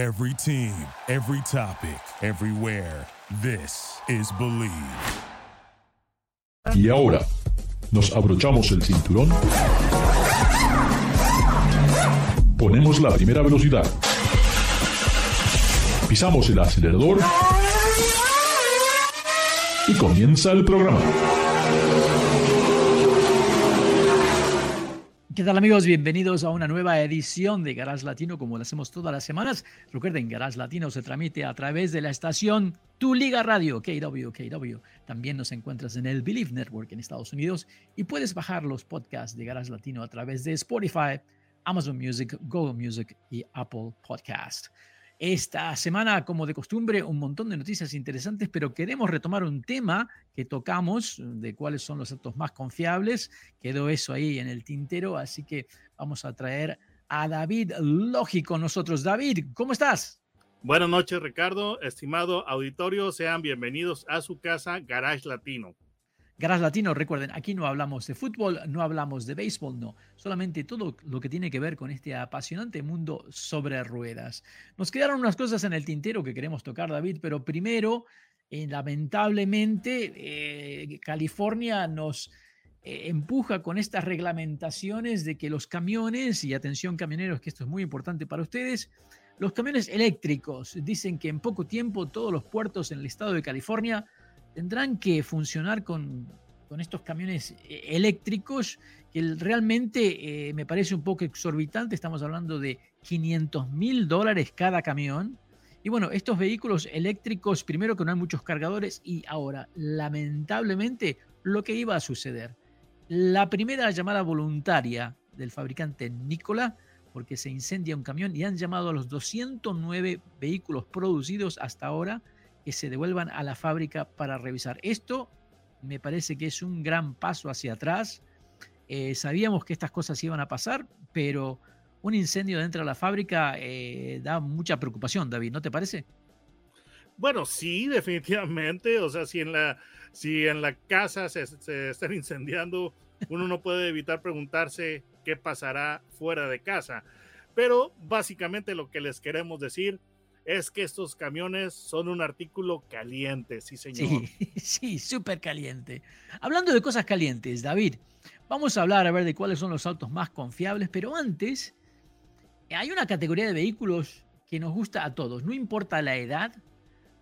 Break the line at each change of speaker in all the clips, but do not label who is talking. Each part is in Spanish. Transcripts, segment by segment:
Every team, every topic, everywhere. This is Believe.
Y ahora, nos abrochamos el cinturón. Ponemos la primera velocidad. Pisamos el acelerador. Y comienza el programa.
¿Qué tal amigos? Bienvenidos a una nueva edición de Garage Latino como lo hacemos todas las semanas. Recuerden, Garage Latino se transmite a través de la estación Tu Liga Radio, KW. También nos encuentras en el Believe Network en Estados Unidos y puedes bajar los podcasts de Garage Latino a través de Spotify, Amazon Music, Google Music y Apple Podcast. Esta semana, como de costumbre, un montón de noticias interesantes, pero queremos retomar un tema que tocamos, de cuáles son los datos más confiables. Quedó eso ahí en el tintero, así que vamos a traer a David Lógico nosotros. David, ¿cómo estás?
Buenas noches, Ricardo. Estimado auditorio, sean bienvenidos a su casa Garage Latino.
Garage Latino, recuerden, aquí no hablamos de fútbol, no hablamos de béisbol, no, solamente todo lo que tiene que ver con este apasionante mundo sobre ruedas. Nos quedaron unas cosas en el tintero que queremos tocar, David, pero primero, eh, lamentablemente, eh, California nos eh, empuja con estas reglamentaciones de que los camiones, y atención camioneros, que esto es muy importante para ustedes, los camiones eléctricos dicen que en poco tiempo todos los puertos en el estado de California tendrán que funcionar con, estos camiones eh, eléctricos que realmente eh, me parece un poco exorbitante. Estamos hablando de 500 mil dólares cada camión. Y bueno, estos vehículos eléctricos, primero que no hay muchos cargadores y ahora, lamentablemente, lo que iba a suceder. La primera llamada voluntaria del fabricante Nikola, porque se incendia un camión y han llamado a los 209 vehículos producidos hasta ahora que se devuelvan a la fábrica para revisar. Esto me parece que es un gran paso hacia atrás. Eh, sabíamos que estas cosas iban a pasar, pero un incendio dentro de la fábrica eh, da mucha preocupación, David, ¿no te parece?
Bueno, sí, definitivamente. O sea, si en la, si en la casa se, se están incendiando, uno no puede evitar preguntarse qué pasará fuera de casa. Pero básicamente lo que les queremos decir es que estos camiones son un artículo caliente, sí señor.
Sí, sí, súper caliente. Hablando de cosas calientes, David, vamos a hablar a ver de cuáles son los autos más confiables, pero antes hay una categoría de vehículos que nos gusta a todos, no importa la edad,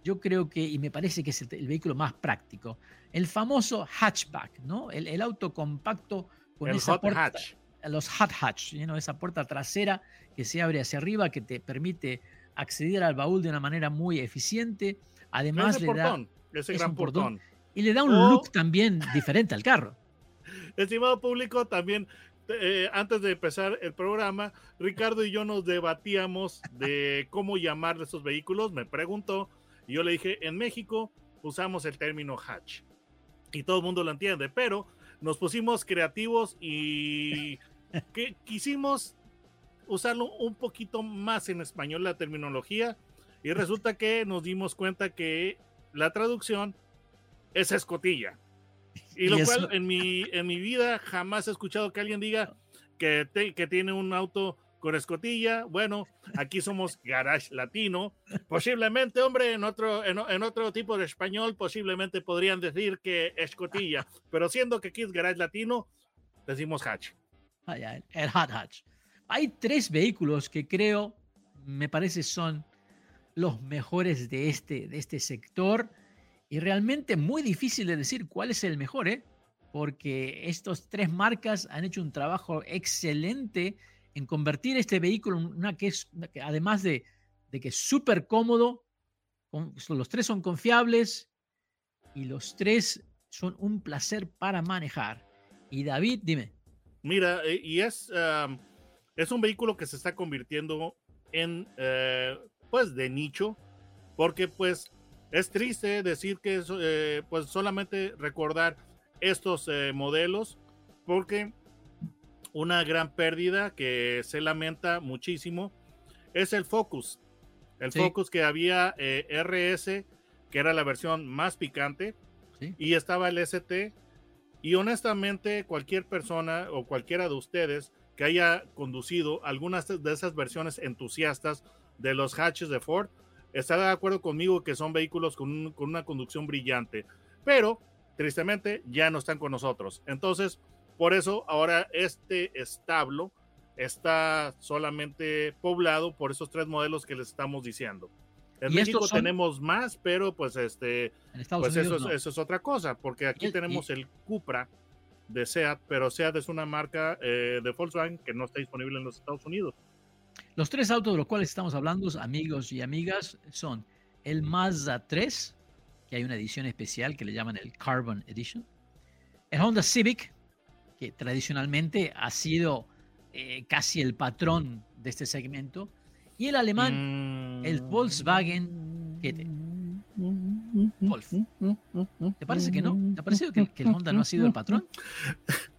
yo creo que, y me parece que es el, vehículo más práctico, el famoso hatchback, ¿no? El, auto compacto con esa puerta, hatch. los hot hatch, esa puerta trasera que se abre hacia arriba, que te permite acceder al baúl de una manera muy eficiente. Además, le da
ese gran portón.
Y le da un look también diferente al carro.
Estimado público, también eh, antes de empezar el programa, Ricardo y yo nos debatíamos de cómo llamar esos vehículos. Me preguntó y yo le dije, en México usamos el término hatch. Y todo el mundo lo entiende, pero nos pusimos creativos y que quisimos usarlo un poquito más en español la terminología y resulta que nos dimos cuenta que la traducción es escotilla. Y lo cual en mi, en mi vida jamás he escuchado que alguien diga que, que tiene un auto con escotilla. Bueno, aquí somos garage latino. Posiblemente, hombre, en otro, en, otro tipo de español, posiblemente podrían decir que escotilla. Pero siendo que aquí es garage latino, decimos hatch.
el hot hatch. Hay tres vehículos que creo, me parece, son los mejores de este, de este sector y realmente muy difícil de decir cuál es el mejor, ¿eh? porque estos tres marcas han hecho un trabajo excelente en convertir este vehículo en una que es, además de, de que es súper cómodo, los tres son confiables y los tres son un placer para manejar. Y David, dime.
Mira, eh, y es, es un vehículo que se está convirtiendo en, eh, pues, de nicho, porque, pues, es triste decir que, eh, pues, solamente recordar estos eh, modelos, porque una gran pérdida que se lamenta muchísimo es el Focus. El Focus que había RS, que era la versión más picante, y estaba el ST. Y honestamente, cualquier persona o cualquiera de ustedes que haya conducido algunas de esas versiones entusiastas de los hatches de Ford, estará de acuerdo conmigo que son vehículos con, con una conducción brillante, pero tristemente ya no están con nosotros. Entonces, por eso ahora este establo está solamente poblado por esos tres modelos que les estamos diciendo. En México tenemos más, pero pues este, pues eso, eso, es otra cosa, porque aquí tenemos el Cupra de SEAT, pero SEAT es una marca eh, de Volkswagen que no está disponible en los Estados Unidos.
Los tres autos de los cuales estamos hablando, amigos y amigas, son el Mazda 3, que hay una edición especial que le llaman el Carbon Edition, el Honda Civic, que tradicionalmente ha sido eh, casi el patrón de este segmento, y el alemán, el mm. Volkswagen GT. Wolf. ¿Te parece que no? ¿Te ha parecido que, el Honda no ha sido el patrón?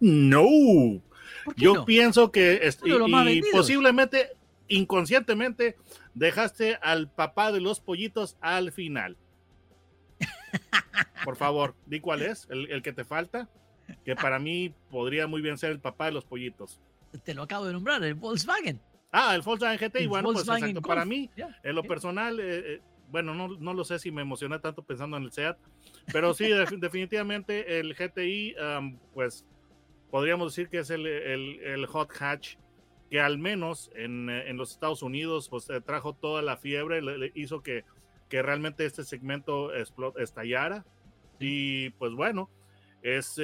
No. Yo pienso que y, posiblemente inconscientemente dejaste al papá de los pollitos al final. Por favor, di cuál es, el, que te falta, que para mí podría muy bien ser el papá de los pollitos.
Te lo acabo de nombrar, el Volkswagen.
Ah, el Volkswagen GT, y bueno, pues exacto, para mí, en lo personal, eh, eh, bueno, no, no, lo sé si me emocioné tanto pensando en el SEAT, pero sí, definitivamente el GTI, pues podríamos decir que es el, el, hot hatch que al menos en, en, los Estados Unidos pues eh, trajo toda la fiebre, le, hizo que, que, realmente este segmento estallara y pues bueno, es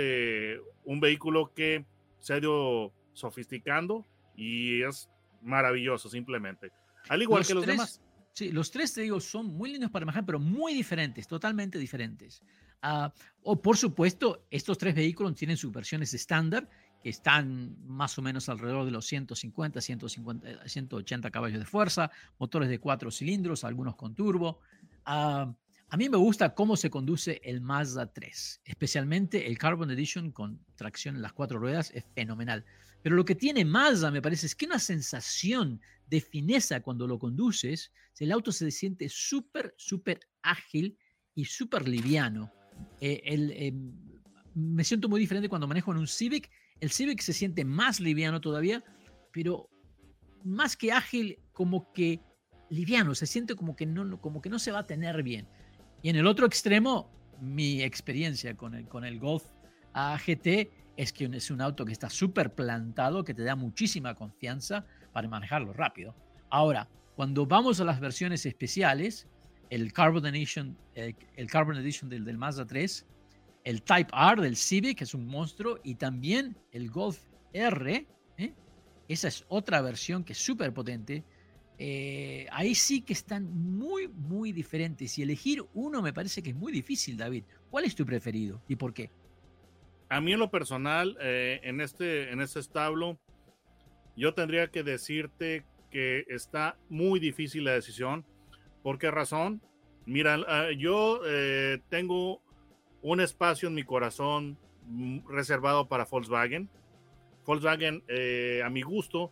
un vehículo que se ha ido sofisticando y es maravilloso simplemente. Al igual que los demás.
Sí, los tres, te digo, son muy lindos para manejar, pero muy diferentes, totalmente diferentes. Uh, o por supuesto, estos tres vehículos tienen sus versiones estándar, que están más o menos alrededor de los 150, 150 180 caballos de fuerza, motores de cuatro cilindros, algunos con turbo. Uh, a mí me gusta cómo se conduce el Mazda 3, especialmente el Carbon Edition con tracción en las cuatro ruedas, es fenomenal. Pero lo que tiene Mazda, me parece, es que una sensación de fineza cuando lo conduces, el auto se siente súper, súper ágil y súper liviano. Eh, em, me siento muy diferente cuando manejo en un Civic. El Civic se siente más liviano todavía, pero más que ágil, como que liviano, se siente como que no, como que no se va a tener bien. Y en el otro extremo, mi experiencia con el, con el Golf AGT es que es un auto que está súper plantado, que te da muchísima confianza para manejarlo rápido. Ahora, cuando vamos a las versiones especiales, el Carbon Edition, el, Carbon Edition del, Mazda 3, el Type R del Civic, que es un monstruo, y también el Golf R, ¿eh? esa es otra versión que es súper potente. Eh, ahí sí que están muy, muy diferentes. Y elegir uno me parece que es muy difícil, David. ¿Cuál es tu preferido y por qué?
A mí en lo personal, eh, en, este, en este establo, yo tendría que decirte que está muy difícil la decisión. ¿Por qué razón? Mira, ah, yo eh, tengo un espacio en mi corazón mm, reservado para Volkswagen. Volkswagen, eh, a mi gusto,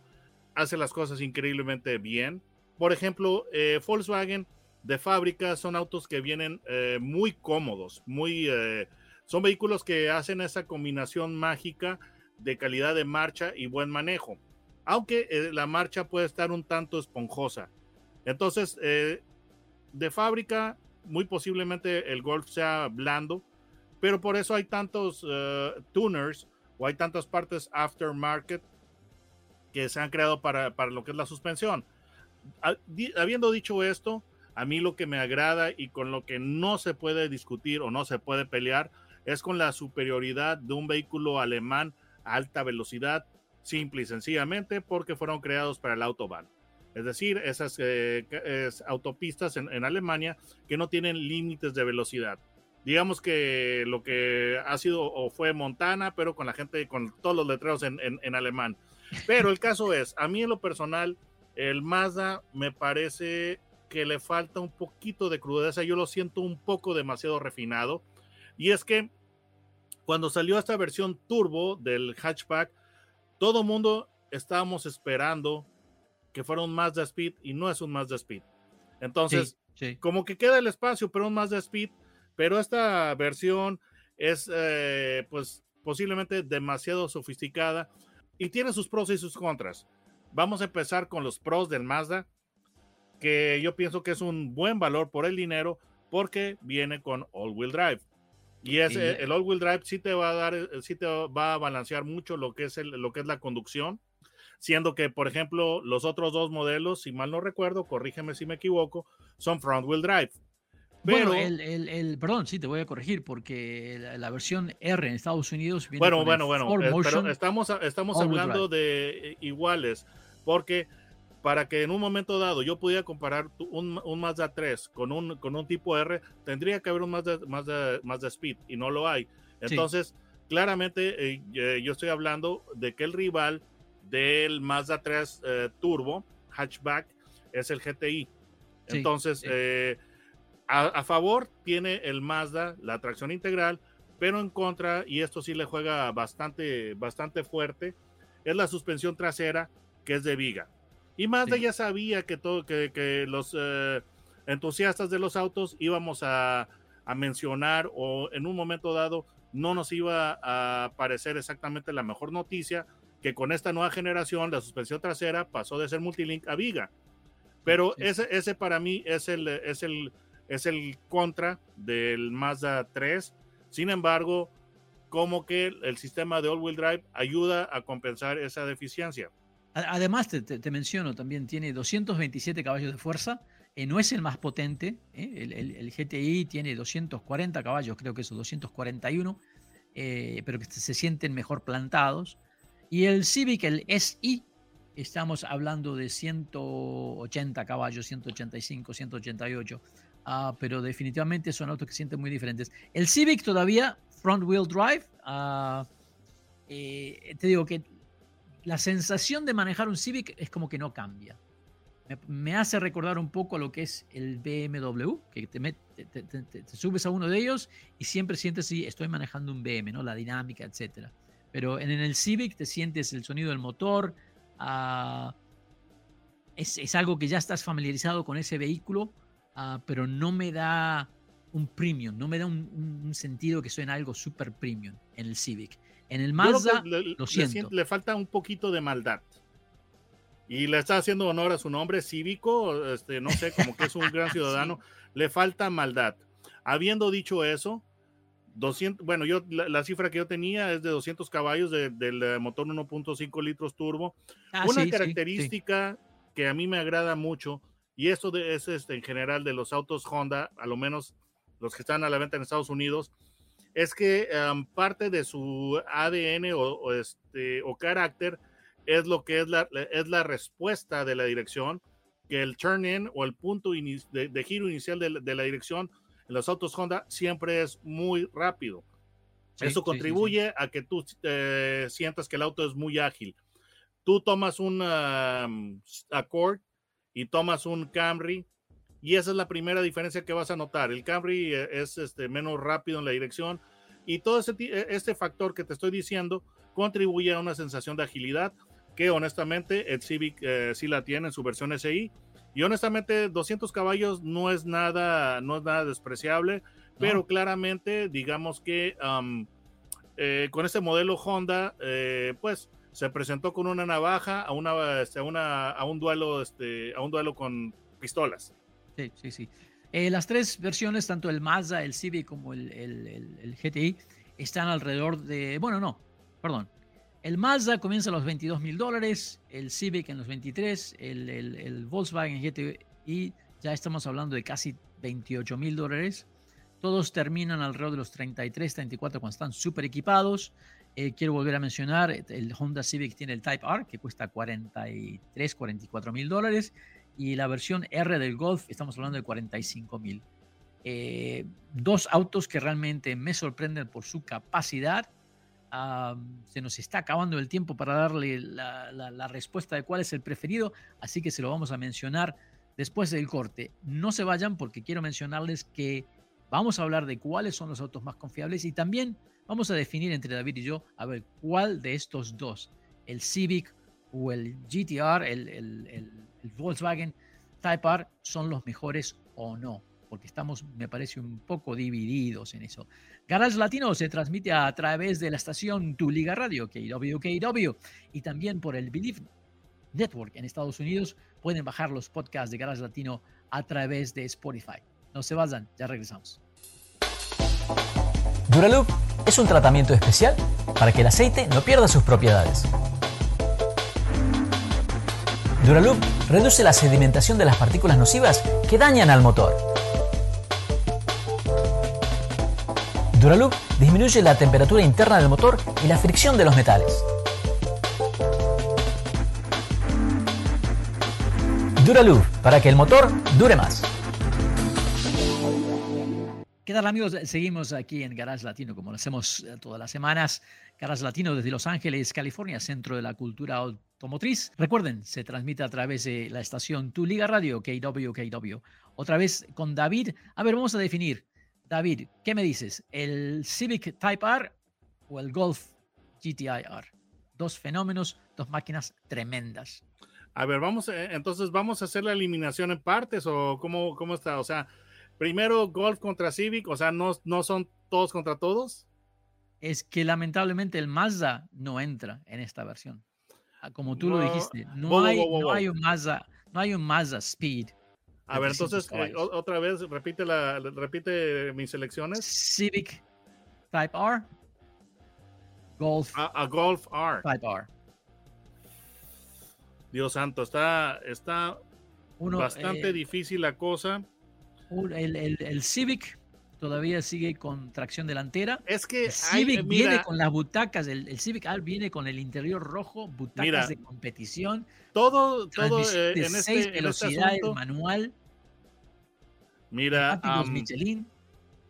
hace las cosas increíblemente bien. Por ejemplo, Volkswagen de fábrica son autos que vienen muy cómodos, muy son vehículos que hacen esa combinación mágica de calidad de marcha y buen manejo, aunque eh, la marcha puede estar un tanto esponjosa. Entonces, eh, de fábrica, muy posiblemente el Golf sea blando, pero por eso hay tantos eh, tuners o hay tantas partes aftermarket que se han creado para, para lo que es la suspensión. Habiendo dicho esto, a mí lo que me agrada y con lo que no se puede discutir o no se puede pelear es con la superioridad de un vehículo alemán a alta velocidad, simple y sencillamente porque fueron creados para el autobahn. Es decir, esas eh, autopistas en, Alemania que no tienen límites de velocidad. Digamos que lo que ha sido o fue Montana, pero con la gente, con todos los letreros en, en alemán. Pero el caso es, a mí en lo personal, el Mazda me parece que le falta un poquito de crudeza. Yo lo siento un poco demasiado refinado y es que cuando salió esta versión turbo del hatchback, todo mundo estábamos esperando que fuera un Mazda Speed y no es un Mazda Speed. Entonces, como que queda el espacio para un Mazda Speed, pero esta versión es eh, pues posiblemente demasiado sofisticada y tiene sus pros y sus contras. Vamos a empezar con los pros del Mazda. que yo pienso que es un buen valor por el dinero porque viene con all-wheel drive. Y ese, el all-wheel drive sí te va a dar, eh, sí te va a balancear mucho lo que es, el, lo que es la conducción, siendo que, por ejemplo, los otros dos modelos, si mal no recuerdo, corrígeme si me equivoco, son front-wheel drive.
Pero, bueno, el, el, el, perdón, sí, te voy a corregir porque la, versión R en Estados Unidos
viene Bueno, bueno, bueno, eh, pero estamos, estamos hablando de eh, iguales, porque para que en un momento dado yo pudiera comparar un, un, Mazda 3 con un, con un tipo R, tendría que haber un Mazda, Mazda, Mazda Speed y no lo hay. Entonces, claramente eh, eh, yo estoy hablando de que el rival del Mazda 3 eh, Turbo hatchback es el GTI. Entonces, a, a, favor tiene el Mazda la tracción integral, pero en contra, y esto sí le juega bastante, bastante fuerte, es la suspensión trasera que es de viga. Y Mazda ya sabía que, todo, que, que los eh, entusiastas de los autos íbamos a, a, mencionar o en un momento dado no nos iba a parecer exactamente la mejor noticia que con esta nueva generación la suspensión trasera pasó de ser multilink a viga. Pero ese, ese para mí es el, es, el, es el contra del Mazda 3. Sin embargo, como que el sistema de all-wheel drive ayuda a compensar esa deficiencia.
Además, te, menciono también, tiene 227 caballos de fuerza, eh, no es el más potente, eh, el, GTI tiene 240 caballos, creo que eso, 241, eh, pero que se sienten mejor plantados. Y el Civic, el SI, estamos hablando de 180 caballos, 185, 188, ah, pero definitivamente son autos que sienten muy diferentes. El Civic todavía, front wheel drive, ah, te digo que la sensación de manejar un Civic es como que no cambia. Me, hace recordar un poco a lo que es el BMW, que te, subes a uno de ellos y siempre sientes si estoy manejando un BM, ¿no? La dinámica, etc. Pero en, el Civic te sientes el sonido del motor. Ah, es, algo que ya estás familiarizado con ese vehículo, ah, pero no me da un premium, no me da un, sentido que suene algo super premium en el Civic. En el Mazda, le, lo siento.
Le, falta un poquito de maldad. Y le está haciendo honor a su nombre cívico, este, no sé, como que es un gran ciudadano. Le falta maldad. Habiendo dicho eso, 200, bueno, yo la, cifra que yo tenía es de 200 caballos del eh, motor 1.5 litros turbo. Ah, Una característica que a mí me agrada mucho, y esto de, es este, en general de los autos Honda, a lo menos los que están a la venta en Estados Unidos, es que parte de su ADN o, este, o carácter es lo que es la, es la respuesta de la dirección, que el turn-in o el punto de, giro inicial de, la dirección en los autos Honda siempre es muy rápido. Eso contribuye a que tú eh, sientas que el auto es muy ágil. Tú tomas un Accord y tomas un Camry y esa es la primera diferencia que vas a notar. El Camry eh, es este, menos rápido en la dirección y todo ese, e, este factor que te estoy diciendo contribuye a una sensación de agilidad que honestamente el Civic eh, sí la tiene en su versión SI. Y honestamente 200 caballos no es nada, no es nada despreciable, pero claramente digamos que eh, con este modelo Honda, pues se presentó con una navaja a, una, este, una, a un duelo, este, a un duelo con pistolas.
Sí, sí, sí. Eh, las tres versiones, tanto el Mazda, el Civic como el, el, GTI, están alrededor de, bueno, no, perdón. El Mazda comienza a los 22 mil dólares, el Civic en los 23, el, el, Volkswagen GTI ya estamos hablando de casi 28 mil dólares. Todos terminan alrededor de los 33, 34 cuando están súper equipados. Eh, quiero volver a mencionar, el Honda Civic tiene el Type R que cuesta 43, 44 mil dólares y la versión R del Golf estamos hablando de 45 mil. Eh, dos autos que realmente me sorprenden por su capacidad. se nos está acabando el tiempo para darle la, respuesta de cuál es el preferido, así que se lo vamos a mencionar después del corte. No se vayan porque quiero mencionarles que vamos a hablar de cuáles son los autos más confiables y también vamos a definir entre David y yo a ver cuál de estos dos, el Civic o el GTR, el Volkswagen Type R son los mejores o no, porque estamos, me parece, un poco divididos en eso. Garage Latino se transmite a través de la estación Tu Liga Radio, KW, y también por el Believe Network en Estados Unidos pueden bajar los podcasts de Garage Latino a través de Spotify. No se vayan, ya regresamos.
Duraloop es un tratamiento especial para que el aceite no pierda sus propiedades. Duraloop reduce la sedimentación de las partículas nocivas que dañan al motor. Duraloop disminuye la temperatura interna del motor y la fricción de los metales. Duraloop para que el motor dure más.
¿Qué tal amigos? Seguimos aquí en Garage Latino, como lo hacemos eh, todas las semanas. Garage Latino desde Los Ángeles, California, centro de la cultura automotriz. Recuerden, se transmite a través de la estación Tu Liga Radio, KWKW. Otra vez con David. A ver, vamos a definir. David, ¿qué me dices? ¿El Civic Type R o el Golf GTI R? Dos fenómenos, dos máquinas tremendas.
A ver, vamos, eh, entonces vamos a hacer la eliminación en partes o cómo, cómo está, o sea, primero Golf contra Civic, o sea, no, no son todos contra todos.
Es que lamentablemente el Mazda no entra en esta versión. Ah, como tú lo dijiste, no, hay, no hay un Mazda, no hay un Mazda Speed.
A ver, entonces, eh, otra vez, repite, la, repite mis selecciones.
Civic Type R. Golf.
A, Golf R.
Type R.
Dios santo, está, está bastante eh, difícil la cosa.
El, Civic todavía sigue con tracción delantera.
Es que
el Civic viene con las butacas, el, Civic R viene con el interior rojo, butacas de competición.
Todo, todo eh, en,
este,
este
velocidades, manual.
Mira,
Michelin.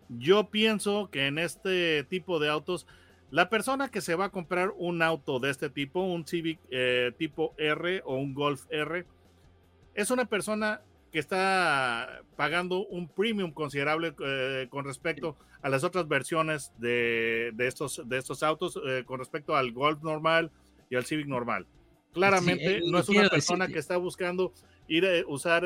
yo pienso que en este tipo de autos, la persona que se va a comprar un auto de este tipo, un Civic eh, tipo R o un Golf R, es una persona que está pagando un premium considerable eh, con respecto a las otras versiones de, estos, de estos autos, eh, con respecto al Golf normal y al Civic normal. Claramente no es una persona que está buscando ir a usar,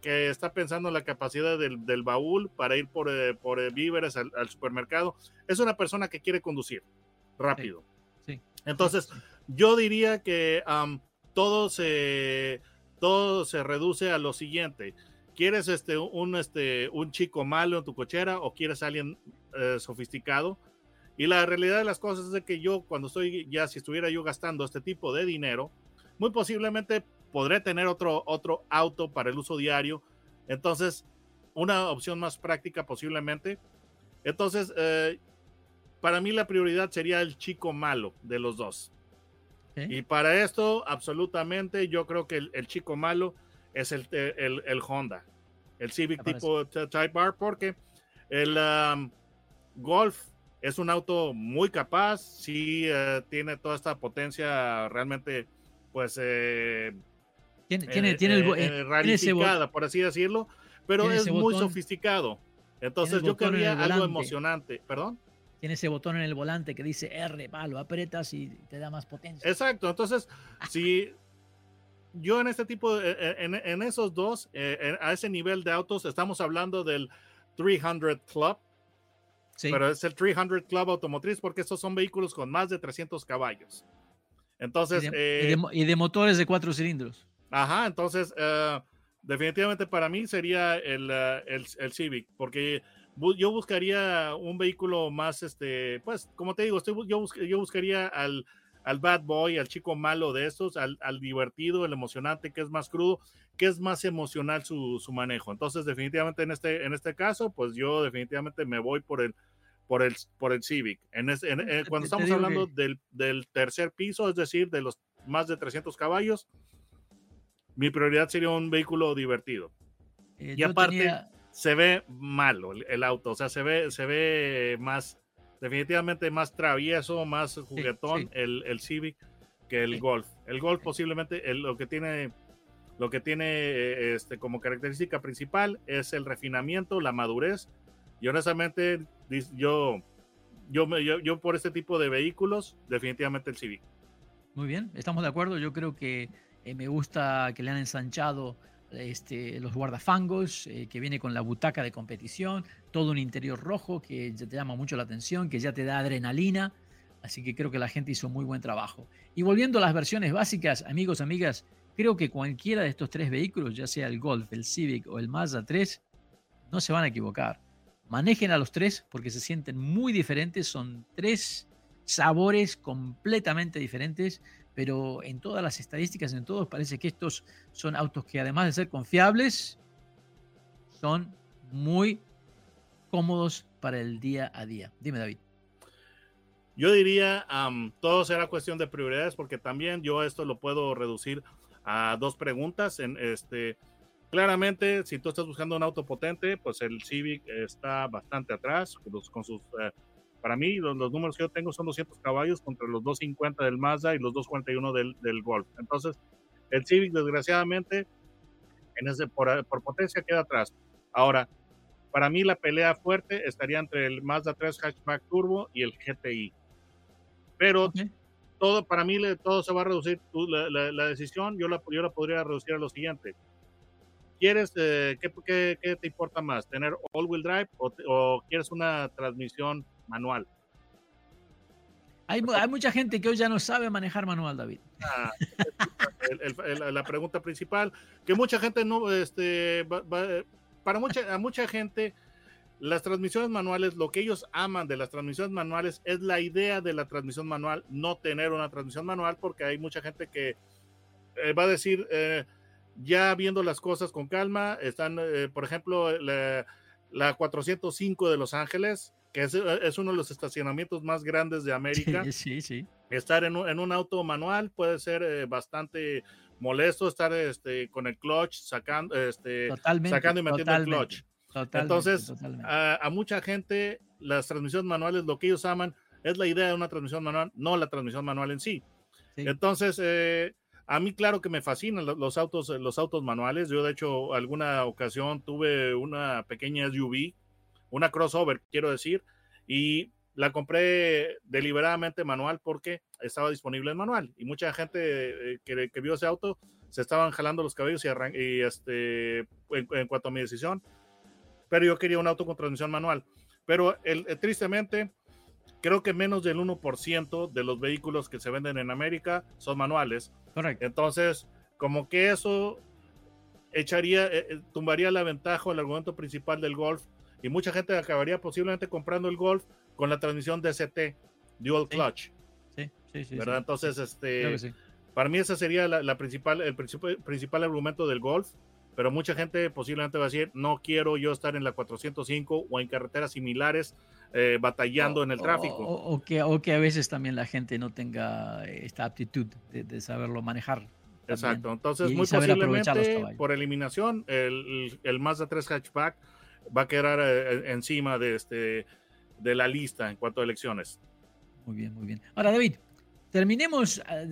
que está pensando en la capacidad del, baúl para ir por, por víveres al, supermercado. Es una persona que quiere conducir rápido. Entonces, yo diría que todo se todo se reduce a lo siguiente. ¿Quieres este, un, este, un chico malo en tu cochera o quieres alguien eh, sofisticado? Y la realidad de las cosas es que yo, cuando estoy ya, si estuviera yo gastando este tipo de dinero, muy posiblemente podré tener otro, otro auto para el uso diario. Entonces, una opción más práctica posiblemente. Entonces, eh, para mí la prioridad sería el chico malo de los dos. Y para esto, absolutamente, yo creo que el, chico malo es el, el, Honda, el Civic tipo Type R, porque el um, Golf es un auto muy capaz, sí eh, tiene toda esta potencia realmente, pues, eh,
tiene, tiene,
el, por así decirlo, pero es muy sofisticado. Entonces yo quería algo emocionante, perdón
tiene ese botón en el volante que dice R, va, lo apretas y te da más potencia.
Exacto, entonces, si yo en este tipo, de, e, en, en, esos dos, eh, a ese nivel de autos, estamos hablando del 300 Club, sí. pero es el 300 Club automotriz porque estos son vehículos con más de 300 caballos. Entonces,
y de, y de, motores de cuatro cilindros.
Ajá, entonces, uh, definitivamente para mí sería el, uh, el, el Civic, porque yo buscaría un vehículo más, este, pues, como te digo, estoy, yo, yo buscaría al, al bad boy, al chico malo de estos, al, al, divertido, el emocionante, que es más crudo, que es más emocional su, su, manejo. Entonces, definitivamente en este, en este caso, pues yo definitivamente me voy por el, por el, por el Civic. En, en, cuando estamos hablando del, del, tercer piso, es decir, de los más de 300 caballos, mi prioridad sería un vehículo divertido.
Eh, y aparte
se ve malo el, auto, o sea, se ve, se ve más, definitivamente más travieso, más juguetón El, el, Civic que el Golf. El Golf posiblemente lo que tiene lo que tiene eh, este, como característica principal es el refinamiento, la madurez. Y honestamente, yo, yo, yo, yo por este tipo de vehículos, definitivamente el Civic.
Muy bien, estamos de acuerdo. Yo creo que eh, me gusta que le han ensanchado este, los guardafangos, eh, que viene con la butaca de competición, todo un interior rojo que ya te llama mucho la atención, que ya te da adrenalina. Así que creo que la gente hizo muy buen trabajo. Y volviendo a las versiones básicas, amigos, amigas, creo que cualquiera de estos tres vehículos, ya sea el Golf, el Civic o el Mazda 3, no se van a equivocar. Manejen a los tres porque se sienten muy diferentes, son tres sabores completamente diferentes, pero en todas las estadísticas, en todos, parece que estos son autos que además de ser confiables, son muy cómodos para el día a día. Dime, David.
Yo diría, todo será cuestión de prioridades, porque también yo esto lo puedo reducir a dos preguntas. En este, claramente, si tú estás buscando un auto potente, pues el Civic está bastante atrás, con sus, eh, para mí, los, números que yo tengo son 200 caballos contra los 250 del Mazda y los 241 del, del Golf. Entonces, el Civic, desgraciadamente, en ese, por, por potencia queda atrás. Ahora, para mí la pelea fuerte estaría entre el Mazda 3 Hatchback Turbo y el GTI. Pero todo, para mí todo se va a reducir, la, decisión yo la, yo la podría reducir a lo siguiente. ¿Quieres, eh, qué, qué, te importa más? ¿Tener all-wheel drive o, quieres una transmisión manual?
Hay, hay, mucha gente que hoy ya no sabe manejar manual, David. Ah,
la pregunta principal, que mucha gente no, este, para mucha, a mucha gente las transmisiones manuales, lo que ellos aman de las transmisiones manuales es la idea de la transmisión manual, no tener una transmisión manual, porque hay mucha gente que eh, va a decir, eh, ya viendo las cosas con calma, están, eh, por ejemplo, la, 405 de Los Ángeles, que es, uno de los estacionamientos más grandes de América.
Sí, sí.
Estar en un, auto manual puede ser bastante molesto, estar este, con el clutch, sacando, este, sacando y metiendo el clutch. Entonces, A, mucha gente, las transmisiones manuales, lo que ellos aman es la idea de una transmisión manual, no la transmisión manual en sí. Entonces, eh, a mí, claro que me fascinan los, autos, los autos manuales. Yo, de hecho, alguna ocasión tuve una pequeña SUV, una crossover, quiero decir, y la compré deliberadamente manual porque estaba disponible en manual. Y mucha gente eh, que, vio ese auto se estaban jalando los cabellos y, y este, en cuanto a mi decisión, pero yo quería un auto con transmisión manual. Pero el, eh, tristemente, creo que menos del 1% de los vehículos que se venden en América son manuales.
Correcto.
Entonces, como que eso echaría, eh, eh, tumbaría la ventaja o el argumento principal del Golf y mucha gente acabaría posiblemente comprando el Golf con la transmisión DCT, Dual Clutch.
Sí, sí, sí.
¿verdad? Entonces, este, para mí ese sería la, principal, el principal, principal argumento del Golf pero mucha gente posiblemente va a decir, no quiero yo estar en la 405 o en carreteras similares eh, batallando en el tráfico.
O, que, o que a veces también la gente no tenga esta aptitud de, saberlo manejar.
Exacto, entonces muy posiblemente por eliminación el, el, Mazda 3 hatchback va a quedar eh, encima de, este, de la lista en cuanto a elecciones.
Muy bien, muy bien. Ahora, David, Terminemos ah,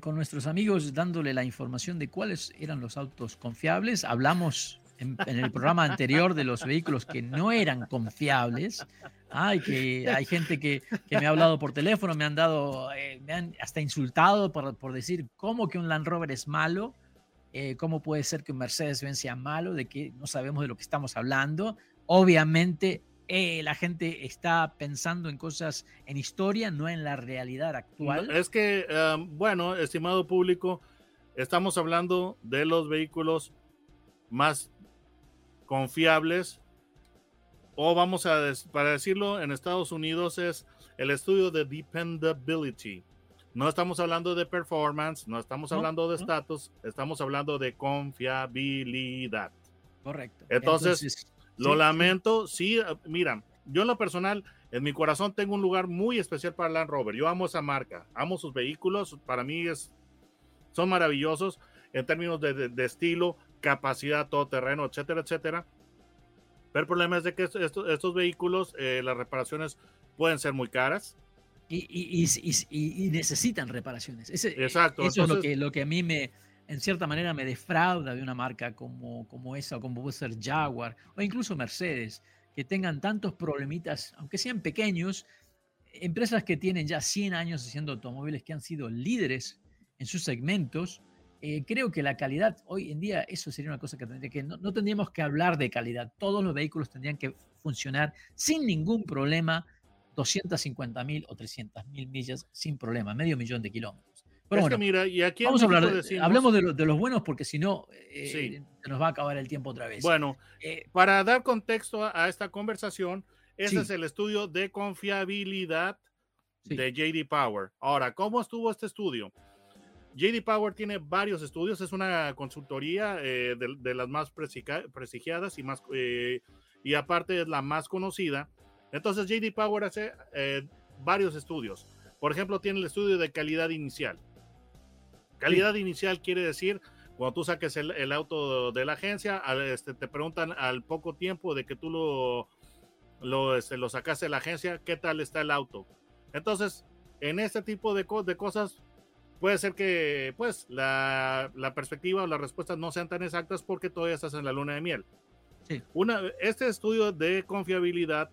con nuestros amigos dándole la información de cuáles eran los autos confiables. Hablamos en, el programa anterior de los vehículos que no eran confiables. Hay, que, hay gente que, me ha hablado por teléfono, me han dado, eh, me han hasta insultado por, por, decir cómo que un Land Rover es malo, eh, cómo puede ser que un Mercedes-Benz sea malo, de que no sabemos de lo que estamos hablando. Obviamente eh, la gente está pensando en cosas en historia, no en la realidad actual.
Es que, bueno, estimado público, estamos hablando de los vehículos más confiables, o vamos a, para decirlo en Estados Unidos, es el estudio de dependability. No estamos hablando de performance, no estamos hablando de estatus, estamos hablando de confiabilidad.
Correcto.
Entonces lo lamento, sí, ah, mira, yo en lo personal, en mi corazón tengo un lugar muy especial para Land Rover. Yo amo esa marca, amo sus vehículos, para mí es, son maravillosos en términos de, estilo, capacidad, todoterreno, etcétera, etcétera. Pero el problema es de que estos, vehículos, eh, las reparaciones pueden ser muy caras.
Y, necesitan reparaciones.
Exacto.
Eso es lo que, lo que a mí me, en cierta manera me defrauda de una marca como, como esa, como puede ser Jaguar o incluso Mercedes, que tengan tantos problemitas, aunque sean pequeños, empresas que tienen ya 100 años haciendo automóviles, que han sido líderes en sus segmentos, eh, creo que la calidad, hoy en día, eso sería una cosa que tendría que, no, no tendríamos que hablar de calidad, todos los vehículos tendrían que funcionar sin ningún problema, 250 mil o 300 mil millas sin problema, medio millón de kilómetros. Pero
es
bueno,
que mira, y aquí
vamos a hablar,
decimos-
hablemos de, lo- de los buenos porque si no, eh,
Sí.
se nos va a acabar el tiempo otra vez.
Bueno,
Eh,
para dar contexto a, a esta conversación, ese
Sí.
es el estudio de confiabilidad
Sí.
de JD Power. Ahora, ¿cómo estuvo este estudio? JD Power tiene varios estudios, es una consultoría eh, de, de las más prestigiadas y más eh, y aparte es la más conocida. Entonces JD Power hace eh, varios estudios. Por ejemplo, tiene el estudio de calidad inicial. Calidad inicial quiere decir cuando tú saques el, el auto de la agencia, al, este, te preguntan al poco tiempo de que tú lo, lo, este, lo sacaste de la agencia, ¿qué tal está el auto? Entonces, en este tipo de, co- de cosas, puede ser que pues la, la perspectiva o las respuestas no sean tan exactas porque todavía estás en la luna de miel.
Sí.
Una, este estudio de confiabilidad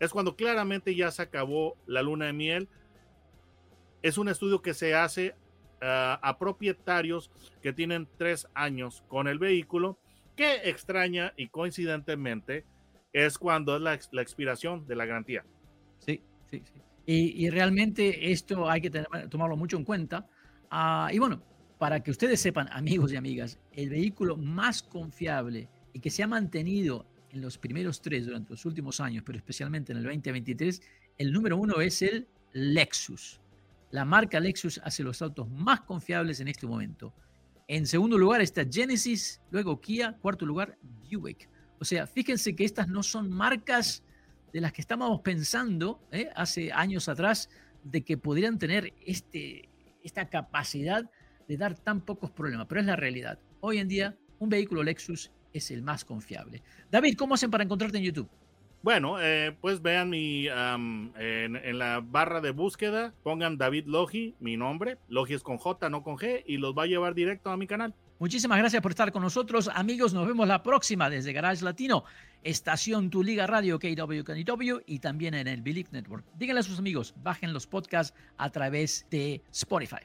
es cuando claramente ya se acabó la luna de miel. Es un estudio que se hace ah, a propietarios que tienen tres años con el vehículo, que extraña y coincidentemente es cuando es la, ex- la expiración de la garantía.
Sí, sí, sí. Y, realmente esto hay que tomarlo mucho en cuenta. Ah, y bueno, para que ustedes sepan, amigos y amigas, el vehículo más confiable y que se ha mantenido en los primeros tres durante los últimos años, pero especialmente en el 2023, el número uno es el Lexus. La marca Lexus hace los autos más confiables en este momento. En segundo lugar está Genesis, luego Kia, cuarto lugar Buick. O sea, fíjense que estas no son marcas de las que estábamos pensando ¿eh? hace años atrás de que podrían tener este, esta capacidad de dar tan pocos problemas, pero es la realidad. Hoy en día, un vehículo Lexus es el más confiable. David, ¿cómo hacen para encontrarte en YouTube?
Bueno, eh, pues vean mi am, en, en la barra de búsqueda, pongan David Logi, mi nombre. Logi es con J, no con G, y los va a llevar directo a mi canal.
Muchísimas gracias por estar con nosotros, amigos. Nos vemos la próxima desde Garage Latino, estación Tu Liga Radio, KW, y también en el Believe Network. Díganle a sus amigos, bajen los podcasts a través de Spotify.